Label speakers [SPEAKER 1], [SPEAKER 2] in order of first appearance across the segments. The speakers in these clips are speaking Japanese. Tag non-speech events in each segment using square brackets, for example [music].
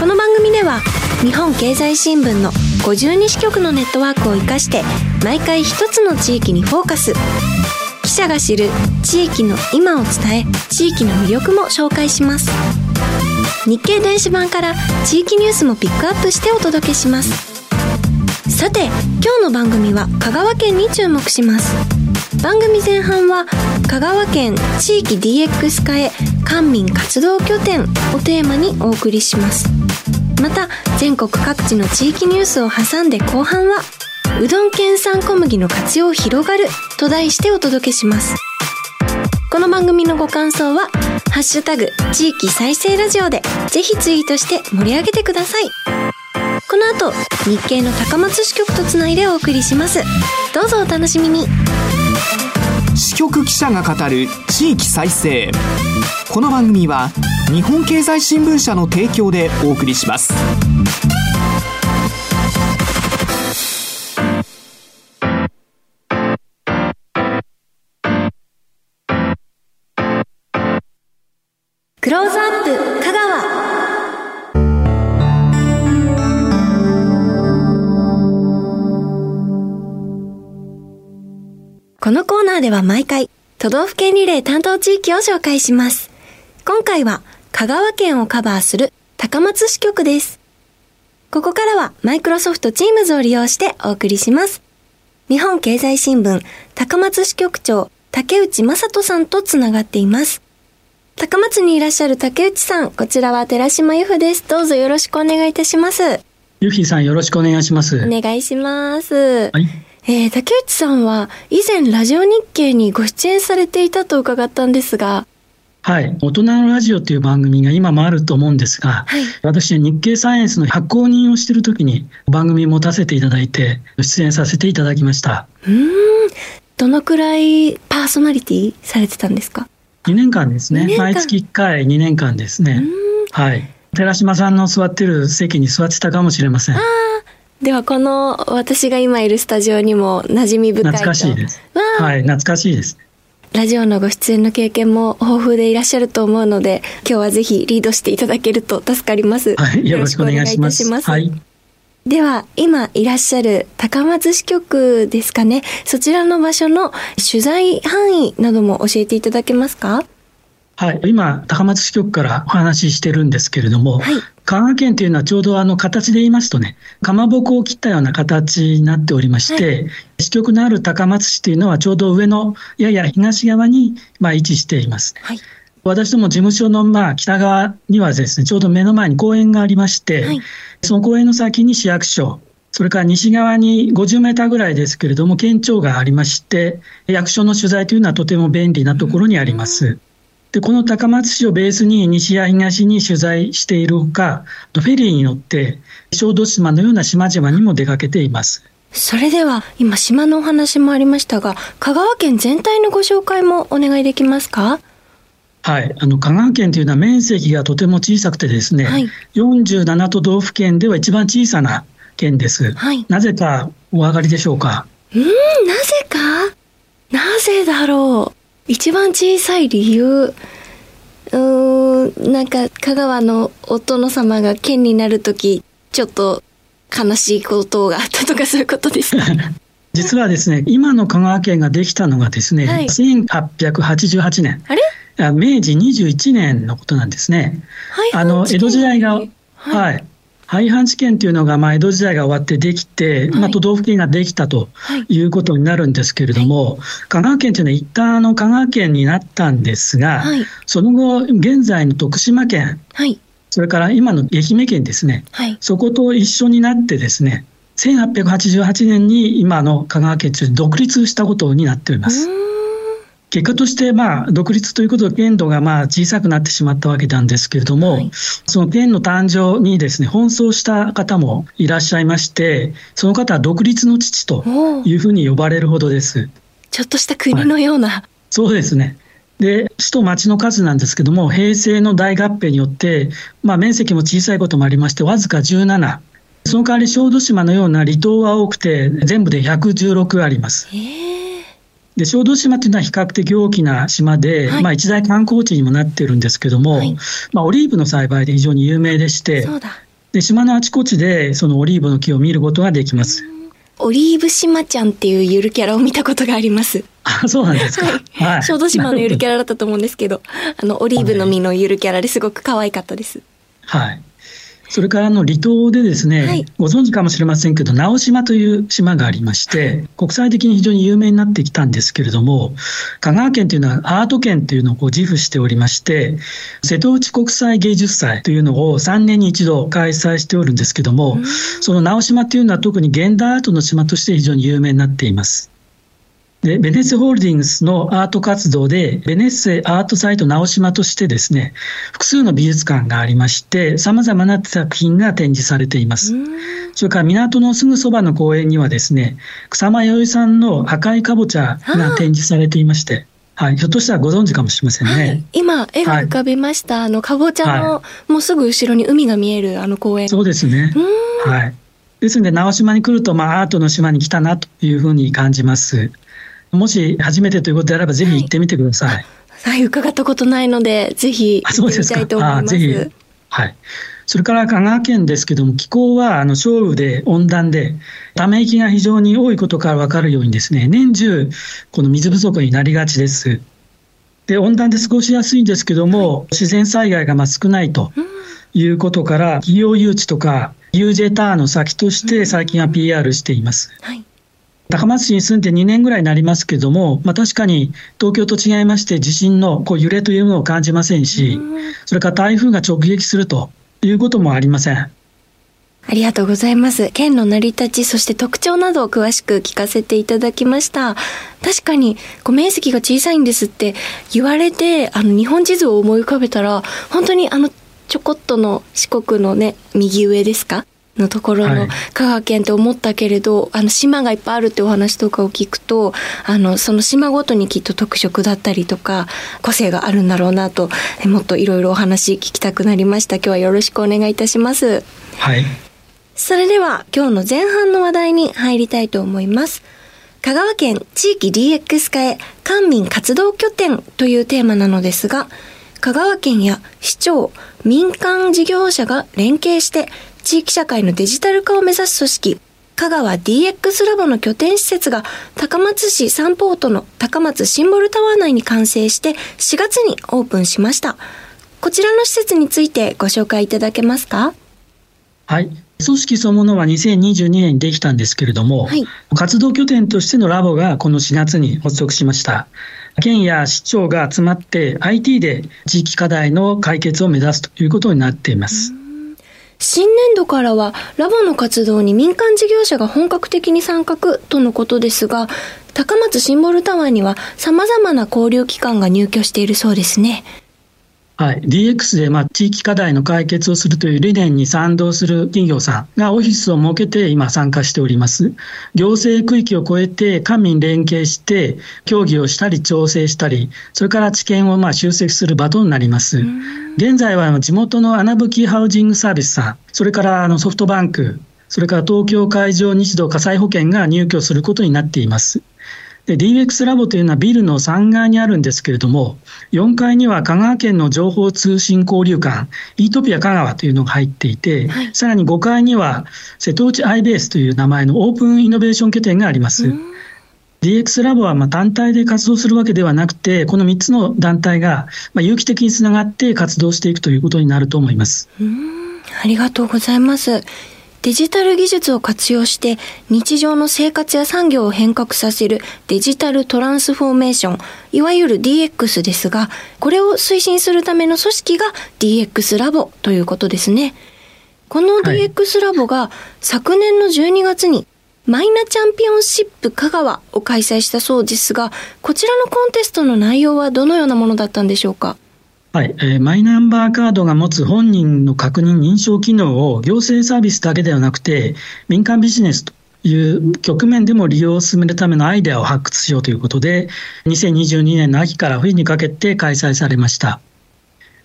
[SPEAKER 1] この番組では日本経済新聞の52支局のネットワークを生かして毎回一つの地域にフォーカス。記者が知る地域の今を伝え地域の魅力も紹介します。日経電子版から地域ニュースもピックアップしてお届けします。さて今日の番組は香川県に注目します。番組前半は香川県地域 DX 化へ官民活動拠点をテーマにお送りします。また全国各地の地域ニュースを挟んで後半はうどん県産小麦の活用広がると題してお届けします。この番組のご感想は「ハッシュタグ地域再生ラジオ」でぜひツイートして盛り上げてください。この後日経の高松支局とつないでお送りします。どうぞお楽しみに。
[SPEAKER 2] 支局記者が語る地域再生。この番組は日本経済新聞社の提供でお送りします
[SPEAKER 1] クローズアップ香川このコーナーでは毎回都道府県リレー担当地域を紹介します。今回は香川県をカバーする高松支局です。ここからはマイクロソフト Teams を利用してお送りします。日本経済新聞高松支局長竹内正人さんとつながっています。高松にいらっしゃる竹内さん、こちらは寺島由布です。どうぞよろしくお願いいたします。
[SPEAKER 3] ゆきさんよろしくお願いします。
[SPEAKER 1] お願いします。
[SPEAKER 3] はい。
[SPEAKER 1] えー、竹内さんは以前ラジオ日経にご出演されていたと伺ったんですが、
[SPEAKER 3] はい。大人のラジオという番組が今もあると思うんですが、
[SPEAKER 1] はい。
[SPEAKER 3] 私は日経サイエンスの発行人をしている時に番組持たせていただいて出演させていただきました。
[SPEAKER 1] うーん。どのくらいパーソナリティされてたんですか
[SPEAKER 3] ？2年間ですね。毎月1回2年間ですね。はい。寺島さんの座ってる席に座ってたかもしれません。
[SPEAKER 1] ではこの私が今いるスタジオにも馴染み深いと。
[SPEAKER 3] 懐かしいです。はい。懐かしいです。
[SPEAKER 1] ラジオのご出演の経験も豊富でいらっしゃると思うので、今日はぜひリードしていただけると助かります。
[SPEAKER 3] はい。よろしくお願いします。
[SPEAKER 1] よろしくお願いいたし
[SPEAKER 3] はい。
[SPEAKER 1] では、今いらっしゃる高松支局ですかね。そちらの場所の取材範囲なども教えていただけますか？
[SPEAKER 3] はい、今、高松支局からお話ししてるんですけれども、
[SPEAKER 1] はい
[SPEAKER 3] 香川県というのはちょうどあの形で言いますとね、かまぼこを切ったような形になっておりまして、支局のある高松市というのはちょうど上のやや東側にまあ位置しています。
[SPEAKER 1] はい。
[SPEAKER 3] 私ども事務所のまあ北側にはですね、ちょうど目の前に公園がありまして、
[SPEAKER 1] はい
[SPEAKER 3] その公園の先に市役所、それから西側に50メーターぐらいですけれども、県庁がありまして、役所の取材というのはとても便利なところにあります。で、この高松市をベースに西や東に取材しているほか、フェリーに乗って小豆島のような島々にも出かけています。
[SPEAKER 1] それでは、今島のお話もありましたが、香川県全体のご紹介もお願いできますか？
[SPEAKER 3] はい、あの香川県というのは面積がとても小さくてですね、
[SPEAKER 1] はい
[SPEAKER 3] 47都道府県では一番小さな県です。
[SPEAKER 1] はい
[SPEAKER 3] なぜかお分かりでしょうか？
[SPEAKER 1] うーん、なぜか？なぜだろう？一番小さい理由。うーん、なんか香川のお殿様が県になるとき、ちょっと悲しいことがあったとかそういうことですか？[laughs]
[SPEAKER 3] 実はですね、今の香川県ができたのがですね、
[SPEAKER 1] はい
[SPEAKER 3] 1888年、
[SPEAKER 1] あれ？
[SPEAKER 3] あ明治21年のことなんですね。
[SPEAKER 1] はい。
[SPEAKER 3] あの江戸時代が、
[SPEAKER 1] はい。
[SPEAKER 3] はい、廃藩置県というのが、まあ、江戸時代が終わってできて、まあ、都道府県ができたとい。うことになるんですけれども、はい、香川県というのは一旦あの香川県になったんですが、はい、その後、現在の徳島県、それから今の愛媛県ですね、そこと一緒になってですね、1888年に今の香川県と独立したことになっております。結果として、まあ、独立ということで、限度がまあ小さくなってしまったわけなんですけれども、はい、その県の誕生にですね、奔走した方もいらっしゃいまして、その方は独立の父というふうに呼ばれるほどです。
[SPEAKER 1] ちょっとした国のような。はい、
[SPEAKER 3] そうですね。で、首都町の数なんですけども、平成の大合併によって、まあ、面積も小さいこともありまして、わずか17。その代わり小豆島のような離島は多くて、全部で116あります。で小豆島というのは比較的大きな島で、はい、まあ、一大観光地にもなってるんですけども、はい、まあ、オリーブの栽培で非常に有名でしてで島のあちこちでそのオリーブの木を見ることができます。
[SPEAKER 1] オリーブ島ちゃんっていうゆるキャラを見たことがあります。
[SPEAKER 3] あ、そうなんですか。
[SPEAKER 1] はい。小豆島のゆるキャラだったと思うんですけど、あの、オリーブの実のゆるキャラですごく可愛かったです。
[SPEAKER 3] はい。それからの離島でですね、はい、ご存知かもしれませんけど、直島という島がありまして、国際的に非常に有名になってきたんですけれども、香川県というのはアート県というのをこう自負しておりまして、瀬戸内国際芸術祭というのを3年に一度開催しておるんですけども、その直島というのは特に現代アートの島として非常に有名になっています。で、ベネッセホールディングスのアート活動で、ベネッセアートサイト直島としてですね、複数の美術館がありまして、様々な作品が展示されています。それから港のすぐそばの公園にはですね、草間彌生さんの赤いかぼちゃが展示されていまして、はい、ひょっとしたらご存知かもしれませんね。はい、
[SPEAKER 1] 今、絵が浮かびました。はい、あの、かぼちゃの、はい、もうすぐ後ろに海が見えるあの公園。
[SPEAKER 3] そうですね。はい。ですので、直島に来ると、まあ、アートの島に来たなというふうに感じます。もし初めてということであれば、ぜひ行ってみてください。
[SPEAKER 1] はい、伺ったことないので、ぜひ行ってみたいと思います。
[SPEAKER 3] すはい。それから香川県ですけども、気候はあの少雨で温暖で、ため息が非常に多いことから分かるようにですね、年中、この水不足になりがちです。で、温暖で過ごしやすいんですけども、自然災害がまあ少ないということから、企業誘致とか、UJ ターの先として最近は PR しています。はい高松市に住んで2年ぐらいになりますけども、まあ、確かに東京と違いまして、地震のこう揺れというのを感じませんし、それから台風が直撃するということもありません。あ
[SPEAKER 1] りがとうございます。県の成り立ち、そして特徴などを詳しく聞かせていただきました。確かに、こう面積が小さいんですって言われて、あの、日本地図を思い浮かべたら、本当にあの、ちょこっとの四国のね、右上ですか？のところの香川県って思ったけれど、はい、あの島がいっぱいあるってお話とかを聞くとあのその島ごとにきっと特色だったりとか個性があるんだろうなともっといろいろお話聞きたくなりました。今日はよろしくお願いいたします。
[SPEAKER 3] はい。
[SPEAKER 1] それでは今日の前半の話題に入りたいと思います。香川県地域 DX 化へ官民活動拠点というテーマなのですが香川県や市長民間事業者が連携して地域社会のデジタル化を目指す組織、香川 DX ラボの拠点施設が高松市サンポートの高松シンボルタワー内に完成して4月にオープンしました。こちらの施設についてご紹介いただけますか？
[SPEAKER 3] はい。組織そのものは2022年にできたんですけれども、はい、活動拠点としてのラボがこの4月に発足しました。県や市長が集まって IT で地域課題の解決を目指すということになっています。
[SPEAKER 1] 新年度からはラボの活動に民間事業者が本格的に参画とのことですが、高松シンボルタワーには様々な交流機関が入居しているそうですね。
[SPEAKER 3] はい、DX でまあ地域課題の解決をするという理念に賛同する企業さんがオフィスを設けて今参加しております。行政区域を超えて官民連携して協議をしたり調整したり、それから知見をまあ集積する場となります。現在は地元の穴吹ハウジングサービスさん、それからあのソフトバンク、それから東京海上日動火災保険が入居することになっています。で DX ラボというのはビルの3階にあるんですけれども、4階には香川県の情報通信交流館、イートピア香川というのが入っていて、はい、さらに5階には瀬戸内アイベースという名前のオープンイノベーション拠点があります。DX ラボはまあ単体で活動するわけではなくて、この3つの団体がまあ有機的につながって活動していくということになると思います。
[SPEAKER 1] ありがとうございます。デジタル技術を活用して日常の生活や産業を変革させるデジタルトランスフォーメーション、いわゆる DX ですが、これを推進するための組織が DX ラボということですね。この DX ラボが昨年の12月にマイナチャンピオンシップ香川を開催したそうですが、こちらのコンテストの内容はどのようなものだったんでしょうか？
[SPEAKER 3] はい、えー、マイナンバーカードが持つ本人の確認認証機能を行政サービスだけではなくて民間ビジネスという局面でも利用を進めるためのアイデアを発掘しようということで2022年の秋から冬にかけて開催されました。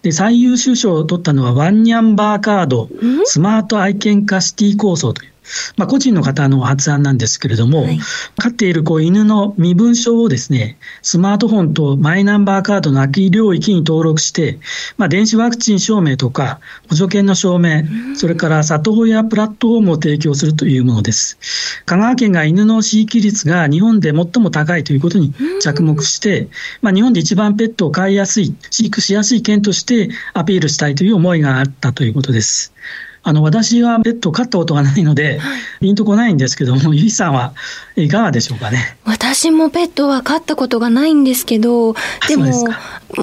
[SPEAKER 3] で最優秀賞を取ったのはワンニャンバーカードスマート愛犬化シティ構想というまあ、個人の方の発案なんですけれども、はい、飼っているこう犬の身分証をですね、スマートフォンとマイナンバーカードの空き領域に登録して、まあ、電子ワクチン証明とか、補助犬の証明、それから里親プラットフォームを提供するというものです。香川県が犬の飼育率が日本で最も高いということに着目して、まあ、日本で一番ペットを飼いやすい、飼育しやすい県としてアピールしたいという思いがあったということです。あの、私はペットを飼ったことがないので、ピンとこないんですけども、ゆいさんはいかがでしょうかね？
[SPEAKER 1] 私もペットは飼ったことがないんですけど、でも、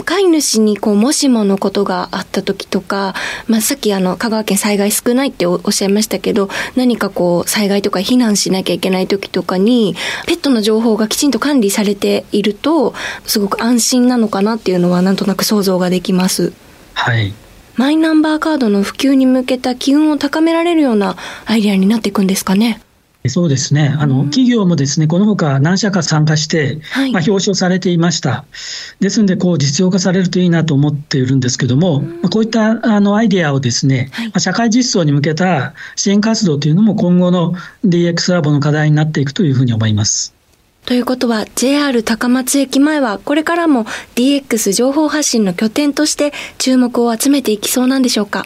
[SPEAKER 1] 飼い主にこう、もしものことがあった時とか、まあ、さっきあの、香川県災害少ないっておっしゃいましたけど、何かこう、災害とか避難しなきゃいけない時とかに、ペットの情報がきちんと管理されていると、すごく安心なのかなっていうのはなんとなく想像ができます。
[SPEAKER 3] はい。
[SPEAKER 1] マイナンバーカードの普及に向けた機運を高められるようなアイデアになっていくんですかね。
[SPEAKER 3] そうですね。あの、企業もですね、このほか何社か参加して、はい、まあ、表彰されていました。ですので、こう、実用化されるといいなと思っているんですけども、まあ、こういったあのアイデアをですね、はい、まあ、社会実装に向けた支援活動というのも今後の DX ラボの課題になっていくというふうに思います。
[SPEAKER 1] ということは JR 高松駅前はこれからも DX 情報発信の拠点として注目を集めていきそうなんでしょうか？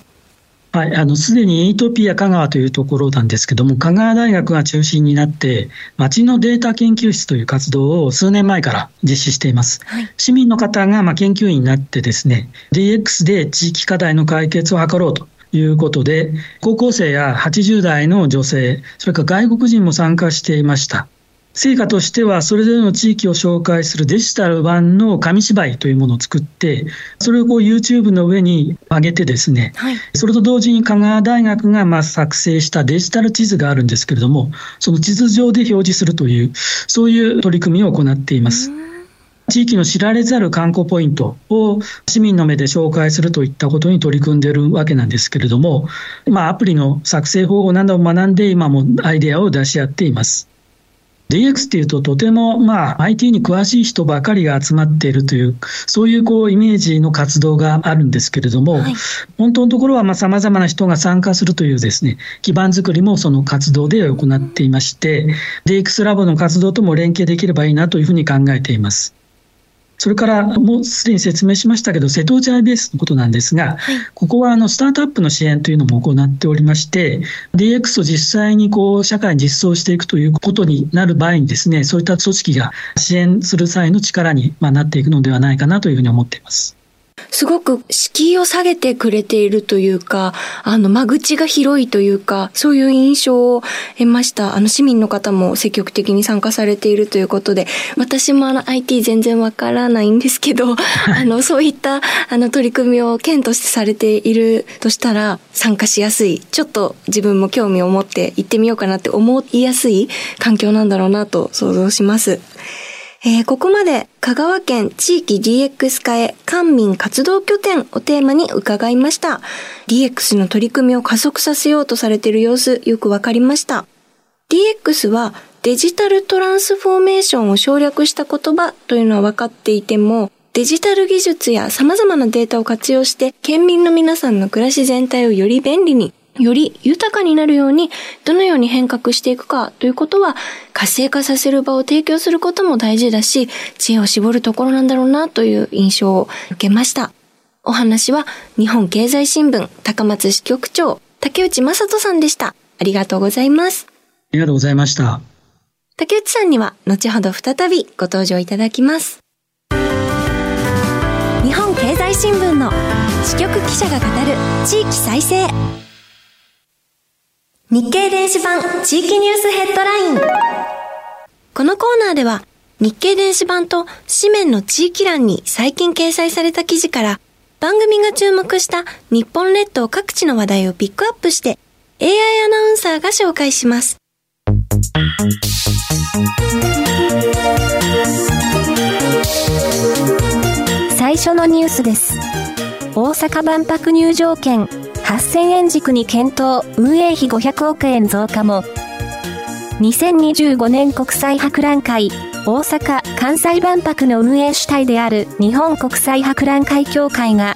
[SPEAKER 3] はい、あの、すでにエイトピア香川というところなんですけども、香川大学が中心になって、町のデータ研究室という活動を数年前から実施しています。はい、市民の方がま研究員になってですね、DX で地域課題の解決を図ろうということで、高校生や80代の女性、それから外国人も参加していました。成果としては、それぞれの地域を紹介するデジタル版の紙芝居というものを作って、それをこう YouTube の上に上げてですね、はい、それと同時に香川大学がまあ作成したデジタル地図があるんですけれども、その地図上で表示するという、そういう取り組みを行っています。地域の知られざる観光ポイントを市民の目で紹介するといったことに取り組んでいるわけなんですけれども、まあ、アプリの作成方法などを学んで、今もアイデアを出し合っています。DX っていうととてもまあ IT に詳しい人ばかりが集まっているというそういうこうイメージの活動があるんですけれども、はい、本当のところはさまざまな人が参加するというですね基盤づくりもその活動で行っていまして DX ラボの活動とも連携できればいいなというふうに考えています。それからもうすでに説明しましたけど、瀬戸内 IBS のことなんですが、はい、ここはあのスタートアップの支援というのも行っておりまして、DX を実際にこう社会に実装していくということになる場合にですね、そういった組織が支援する際の力になっていくのではないかなというふうに思っています。
[SPEAKER 1] すごく敷居を下げてくれているというか、あの、間口が広いというか、そういう印象を得ました。あの、市民の方も積極的に参加されているということで、私もあの、IT 全然わからないんですけど、[laughs] あの、そういった、あの、取り組みを県としてされているとしたら、参加しやすい、ちょっと自分も興味を持って行ってみようかなって思いやすい環境なんだろうなと想像します。えー、ここまで香川県地域 DX 化へ官民活動拠点をテーマに伺いました。DX の取り組みを加速させようとされている様子よくわかりました。DX はデジタルトランスフォーメーションを省略した言葉というのは分かっていても、デジタル技術や様々なデータを活用して県民の皆さんの暮らし全体をより便利により豊かになるように、どのように変革していくかということは、活性化させる場を提供することも大事だし、知恵を絞るところなんだろうなという印象を受けました。お話は、日本経済新聞高松支局長、竹内正人さんでした。ありがとうございます。あ
[SPEAKER 3] りがとうございました。
[SPEAKER 1] 竹内さんには、後ほど再びご登場いただきます。日本経済新聞の支局記者が語る地域再生。日経電子版地域ニュースヘッドライン。このコーナーでは、日経電子版と紙面の地域欄に最近掲載された記事から、番組が注目した日本列島各地の話題をピックアップして、AI アナウンサーが紹介します。
[SPEAKER 4] 最初のニュースです。大阪万博入場券8000円軸に検討、運営費500億円増加も。2025年国際博覧会、大阪・関西万博の運営主体である。日本国際博覧会協会が、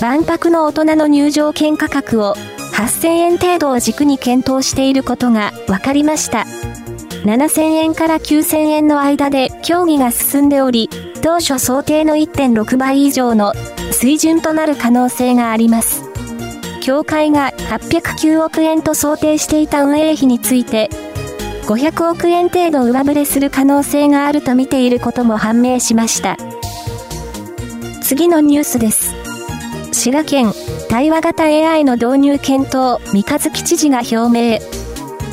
[SPEAKER 4] 万博の大人の入場券価格を。8000円程度を軸に検討していることが。分かりました。7000円から9000円の間で。協議が進んでおり、当初想定の1.6倍以上の水準となる可能性があります。協会が809億円と想定していた運営費について、500億円程度上振れする可能性があると見ていることも判明しました。次のニュースです。滋賀県、対話型 AI の導入検討、三日月知事が表明。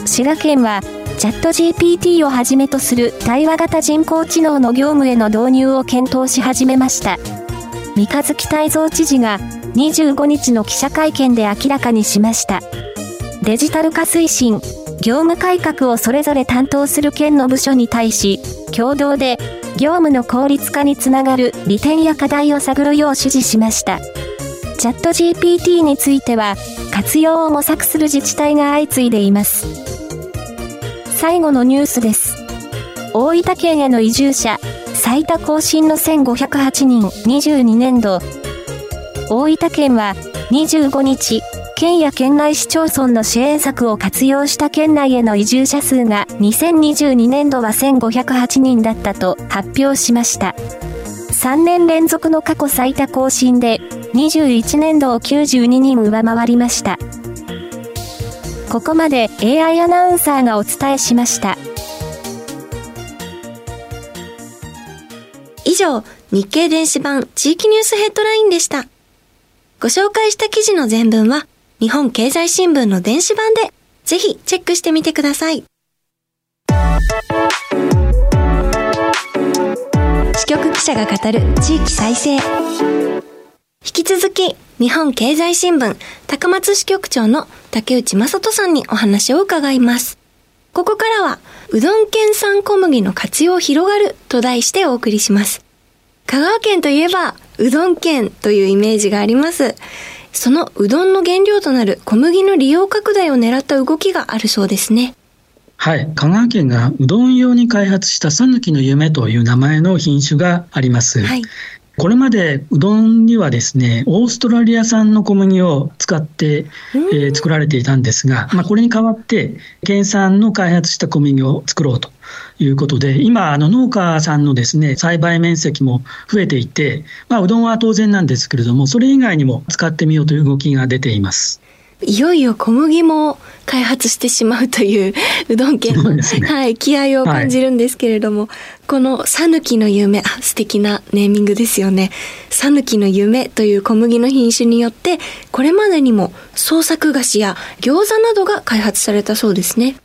[SPEAKER 4] 滋賀県は、チャット GPT をはじめとする対話型人工知能の業務への導入を検討し始めました。三日月泰造知事が25日の記者会見で明らかにしました。デジタル化推進、業務改革をそれぞれ担当する県の部署に対し、共同で業務の効率化につながる利点や課題を探るよう指示しました。チャット GPT については、活用を模索する自治体が相次いでいます。最後のニュースです。大分県への移住者、最多更新の1508人、22年度、大分県は25日、県や県内市町村の支援策を活用した県内への移住者数が2022年度は1508人だったと発表しました。3年連続の過去最多更新で21年度を92人上回りました。ここまで AI アナウンサーがお伝えしました。
[SPEAKER 1] 以上、日経電子版地域ニュースヘッドラインでした。ご紹介した記事の全文は、日本経済新聞の電子版で、ぜひチェックしてみてください。支局記者が語る地域再生。引き続き、日本経済新聞高松支局長の竹内正人さんにお話を伺います。ここからは、うどん県産小麦の活用広がると題してお送りします。香川県といえば、うどん県というイメージがあります。そのうどんの原料となる小麦の利用拡大を狙った動きがあるそうですね。
[SPEAKER 3] はい。香川県がうどん用に開発したさぬきの夢という名前の品種があります。はい。これまでうどんにはですね、オーストラリア産の小麦を使って、えー、作られていたんですが、まあ、これに代わって、県産の開発した小麦を作ろうということで、今、あの農家さんのですね、栽培面積も増えていて、まあ、うどんは当然なんですけれども、それ以外にも使ってみようという動きが出ています。
[SPEAKER 1] いよいよ小麦も開発してしまうという [laughs] うどん県の、ね、はい、気合を感じるんですけれども、はい、このさぬきの夢、あ、素敵なネーミングですよね。さぬきの夢という小麦の品種によって、これまでにも創作菓子や餃子などが開発されたそうですね。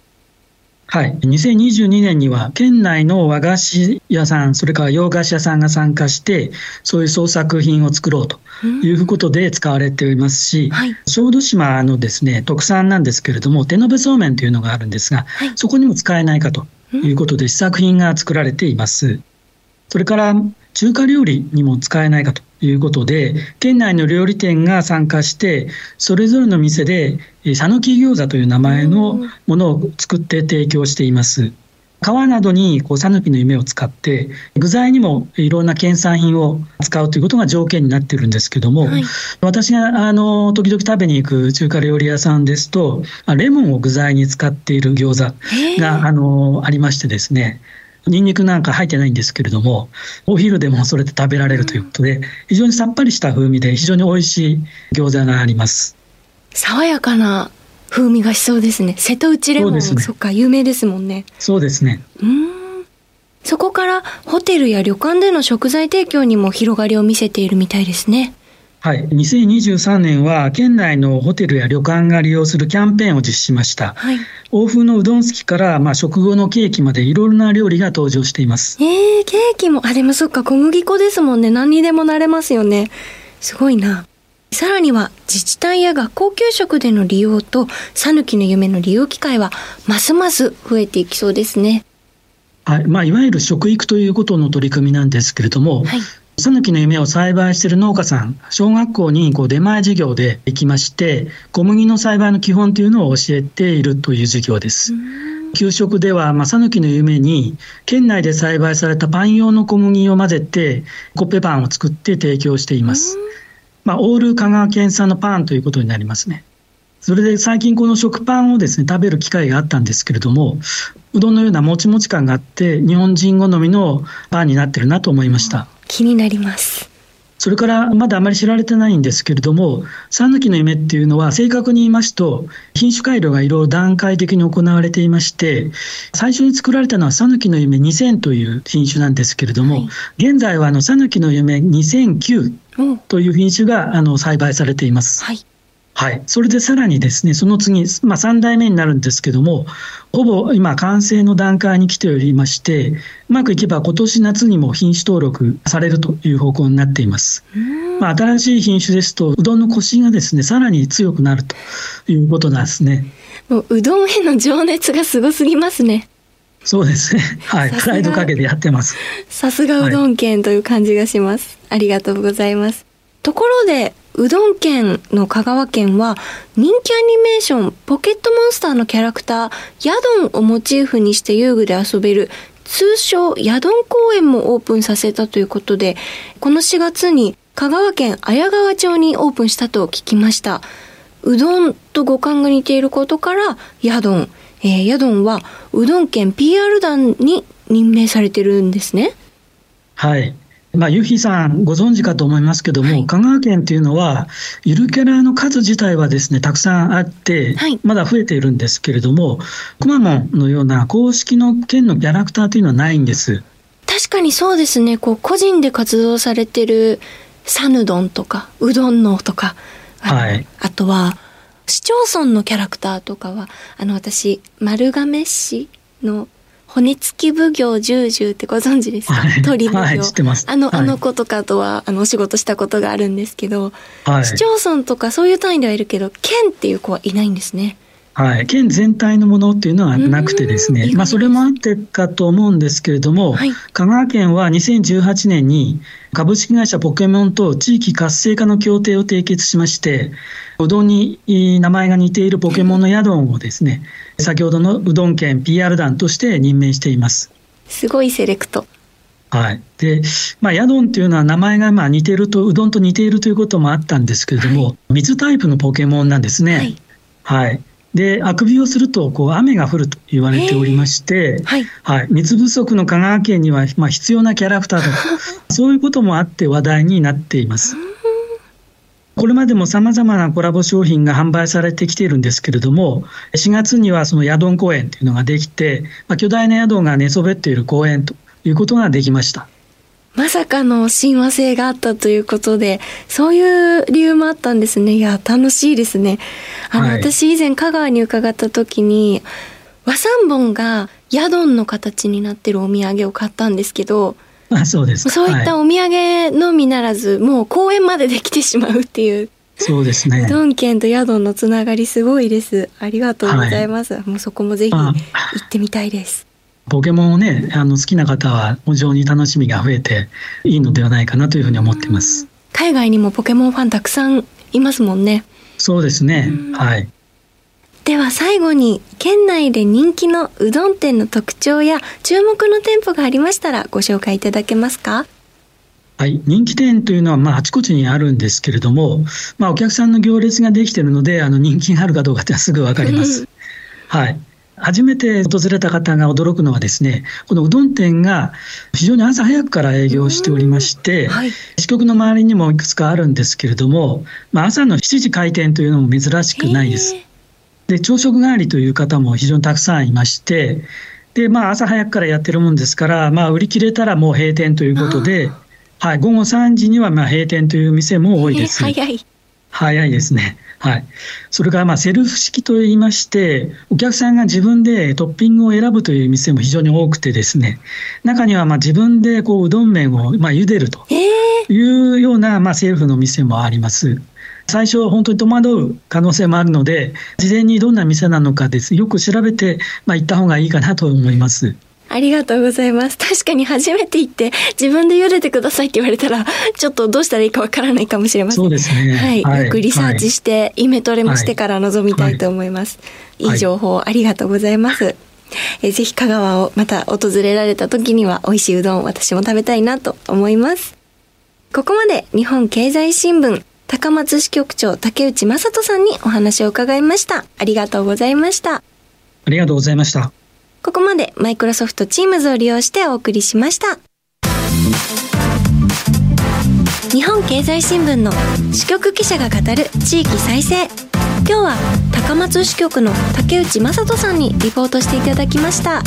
[SPEAKER 3] はい、2022年には県内の和菓子屋さん、それから洋菓子屋さんが参加して、そういう創作品を作ろうということで使われていますし、はい、小豆島のですね特産なんですけれども、手延べそうめんというのがあるんですが、はい、そこにも使えないかということで、試作品が作られています。それから中華料理にも使えないかということで、県内の料理店が参加して、それぞれの店で、讃岐餃子という名前のものを作って提供しています。皮などにこう讃岐の夢を使って具材にもいろんな県産品を使うということが条件になってるんですけども、はい、私があの時々食べに行く中華料理屋さんですとレモンを具材に使っている餃子があのありましてですねニンニクなんか入ってないんですけれども、お昼でもそれで食べられるということで、非常にさっぱりした風味で非常に美味しい餃子があります。
[SPEAKER 1] 爽やかな風味がしそうですね。瀬戸内レモン、そ、ね,、っか、有名ですもんね。
[SPEAKER 3] そうですね。
[SPEAKER 1] うん。そこからホテルや旅館での食材提供にも広がりを見せているみたいですね。
[SPEAKER 3] はい、2023年は県内のホテルや旅館が利用するキャンペーンを実施しました。
[SPEAKER 1] はい。
[SPEAKER 3] 欧風のうどんすきから、まあ、食後のケーキまでいろいろな料理が登場しています。
[SPEAKER 1] えー、ケーキも、あ、でもそっか、小麦粉ですもんね。何にでもなれますよね。すごいな。さらには、自治体や学校給食での利用と、さぬきの夢の利用機会は、ますます増えていきそうですね。
[SPEAKER 3] はいまあ、いわゆる食育ということの取り組みなんですけれども、
[SPEAKER 1] はい。
[SPEAKER 3] さぬきの夢を栽培している農家さん、小学校にこう出前授業で行きまして、小麦の栽培の基本というのを教えているという授業です。給食では、まあ、さぬきの夢に、県内で栽培されたパン用の小麦を混ぜて、コッペパンを作って提供しています。まあ、オール香川県産のパンということになりますね。それで最近この食パンをですね、食べる機会があったんですけれども、うどんのようなもちもち感があって、日本人好みのパンになってるなと思いました。
[SPEAKER 1] 気になります。
[SPEAKER 3] それからまだあまり知られてないんですけれども、讃岐の夢っていうのは正確に言いますと、品種改良がいろいろ段階的に行われていまして、最初に作られたのは讃岐の夢2000という品種なんですけれども、
[SPEAKER 1] はい
[SPEAKER 3] 現在はあの讃岐の夢2009
[SPEAKER 1] お
[SPEAKER 3] という品種があの栽培されています。
[SPEAKER 1] はい。
[SPEAKER 3] はい、それでさらにですね、その次、まあ、3代目になるんですけども、ほぼ今、完成の段階に来ておりまして、うまくいけば今年夏にも品種登録されるという方向になっています。まあ、新しい品種ですと、うどんのコシがですね、さらに強くなるということなんですね。
[SPEAKER 1] もう、うどんへの情熱がすごすぎますね。
[SPEAKER 3] そうですね。はい。プライドかけてやってます。
[SPEAKER 1] さすがうどん県という感じがします。ありがとうございます。ところで、うどん県の香川県は人気アニメーションポケットモンスターのキャラクターヤドンをモチーフにして遊具で遊べる通称ヤドン公園もオープンさせたということでこの4月に香川県綾川町にオープンしたと聞きましたうどんと五感が似ていることからヤドン、ヤドンはうどん県 PR 団に任命されてるんですね
[SPEAKER 3] はい。まあ、ゆひさんご存知かと思いますけども、
[SPEAKER 1] はい。
[SPEAKER 3] 香川県っていうのは、ゆるキャラの数自体はですね、たくさんあって、
[SPEAKER 1] はい。
[SPEAKER 3] まだ増えているんですけれども、くまモンのような公式の県のキャラクターというのはないんです。
[SPEAKER 1] 確かにそうですね。こう個人で活動されてるサヌ丼とかうどんのとかあ
[SPEAKER 3] はい。
[SPEAKER 1] あとは市町村のキャラクターとかはあの私丸亀市の骨付き奉行重々ってご存知ですか、
[SPEAKER 3] はい。[laughs]
[SPEAKER 1] 鳥奉行、
[SPEAKER 3] はい
[SPEAKER 1] あの、
[SPEAKER 3] はい。
[SPEAKER 1] あの子とかとはあのお仕事したことがあるんですけど、
[SPEAKER 3] はい。
[SPEAKER 1] 市町村とかそういう単位ではいるけど県っていう子はいないんですね
[SPEAKER 3] はい、県全体のものっていうのはなくてですね、まあ、それもあってかと思うんですけれども、
[SPEAKER 1] はい
[SPEAKER 3] 香川県は2018年に株式会社ポケモンと地域活性化の協定を締結しまして、うどんに名前が似ているポケモンのヤドンをですね、先ほどのうどん県 PR 団として任命しています。
[SPEAKER 1] すごいセレクト
[SPEAKER 3] はい。で、まあ、ヤドンっていうのは名前がまあ似てると、うどんと似ているということもあったんですけれども、水タイプのポケモンなんですね。
[SPEAKER 1] はい
[SPEAKER 3] はい。で、あくびをすると、こう、雨が降ると言われておりまして、
[SPEAKER 1] はい
[SPEAKER 3] はい。水不足の香川県には、まあ、必要なキャラクターだと、[laughs] そういうこともあって話題になっています。これまでも様々なコラボ商品が販売されてきているんですけれども、4月にはそのヤドン公園というのができて、まあ、巨大なヤドンが寝そべっている公園ということができました。
[SPEAKER 1] まさかの親和性があったということで、そういう理由もあったんですね。いや、楽しいですね。あの、
[SPEAKER 3] はい
[SPEAKER 1] 私以前香川に伺った時に、和三本がヤドンの形になってるお土産を買ったんですけど、
[SPEAKER 3] あそうです。
[SPEAKER 1] そういった
[SPEAKER 3] は
[SPEAKER 1] お土産のみならず、もう公園までできてしまうっていう、
[SPEAKER 3] そうですね
[SPEAKER 1] う。どん県とヤドンのつながりすごいです。ありがとうございます。もうそこもぜひ行
[SPEAKER 3] あ
[SPEAKER 1] ってみたいです。
[SPEAKER 3] ポケモンをね、あの好きな方は非常に楽しみが増えていいのではないかなというふうに思っています。
[SPEAKER 1] 海外にもポケモンファンたくさんいますもんね。
[SPEAKER 3] そうですね。はい。
[SPEAKER 1] では最後に県内で人気のうどん店の特徴や注目の店舗がありましたらご紹介いただけますか？
[SPEAKER 3] はい、人気店というのは、まあ、あちこちにあるんですけれども、まあ、お客さんの行列ができているので、あの人気があるかどうかってのはすぐわかります。はい。初めて訪れた方が驚くのはですね、このうどん店が非常に朝早くから営業しておりまして、
[SPEAKER 1] はい。
[SPEAKER 3] 支局の周りにもいくつかあるんですけれども、まあ、朝の7時開店というのも珍しくないです。で、朝食帰りという方も非常にたくさんいまして、で、まあ、朝早くからやってるもんですから、まあ、売り切れたらもう閉店ということで、はい、午後3時にはまあ閉店という店も多いです。
[SPEAKER 1] 早い。
[SPEAKER 3] 早いですね。はい。それからまあセルフ式といいまして、お客さんが自分でトッピングを選ぶという店も非常に多くてですね、中にはまあ自分でこううどん麺をまあ茹でるというようなまあセルフの店もあります。最初、本当に戸惑う可能性もあるので、事前にどんな店なのかです、よく調べて、まあ、行った方がいいかなと思います。
[SPEAKER 1] ありがとうございます。確かに初めて行って自分で茹でてくださいって言われたら、ちょっとどうしたらいいかわからないかもしれません。
[SPEAKER 3] そうですね。
[SPEAKER 1] はい。はい、よくリサーチして、はい、イメトレもしてから臨みたいと思います。はい、いい情報ありがとうございます。えぜひ香川をまた訪れられた時には美味しいうどん私も食べたいなと思います。ここまで日本経済新聞高松支局長竹内正人さんにお話を伺いました。ありがとうございました。あ
[SPEAKER 3] りがとうございました。
[SPEAKER 1] ここまでマイクロソフト Teams を利用してお送りしました。日本経済新聞の支局記者が語る地域再生。今日は高松支局の竹内正人さんにリポートしていただきました。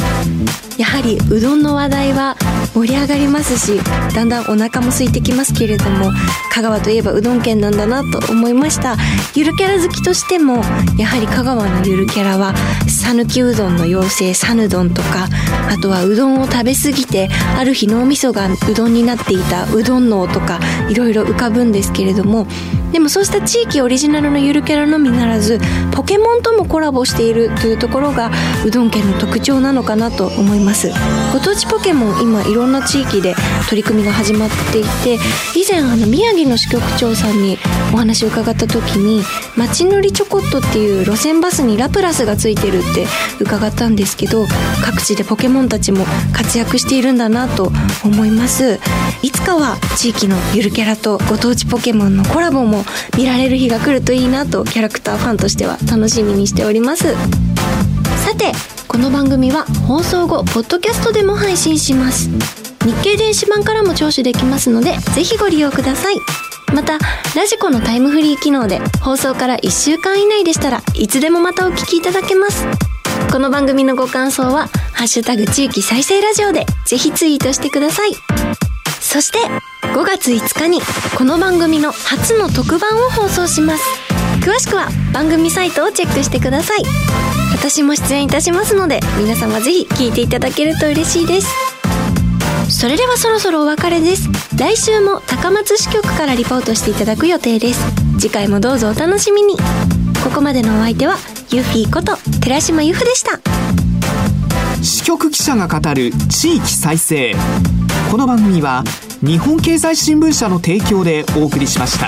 [SPEAKER 1] やはりうどんの話題は盛り上がりますしだんだんお腹も空いてきますけれども香川といえばうどん県なんだなと思いました。ゆるキャラ好きとしてもやはり香川のゆるキャラは讃岐うどんの妖精さぬどんとかあとはうどんを食べ過ぎてある日脳みそがうどんになっていたうどん脳とかいろいろ浮かぶんですけれどもでもそうした地域オリジナルのゆるキャラのみならずポケモンともコラボしているというところがうどん県の特徴なのかなと思います。ご当地ポケモン今いろんな地域で取り組みが始まっていて以前あの宮城の支局長さんにお話を伺った時に街乗りチョコットっていう路線バスにラプラスがついてるって伺ったんですけど各地でポケモンたちも活躍しているんだなと思います。いつかは地域のゆるキャラとご当地ポケモンのコラボも見られる日が来るといいなとキャラクターファンとしては楽しみにしております。さてこの番組は放送後ポッドキャストでも配信します。日経電子版からも聴取できますのでぜひご利用ください。またラジコのタイムフリー機能で放送から1週間以内でしたらいつでもまたお聞きいただけます。この番組のご感想は「ハッシュタグ地域再生ラジオ」でぜひツイートしてください。そして5月5日にこの番組の初の特番を放送します。詳しくは番組サイトをチェックしてください。私も出演いたしますので皆様ぜひ聞いていただけると嬉しいです。それではそろそろお別れです。来週も高松支局からリポートしていただく予定です。次回もどうぞお楽しみに。ここまでのお相手はユフィこと寺島由布でした。
[SPEAKER 2] 支局記者が語る地域再生。この番組は日本経済新聞社の提供でお送りしました。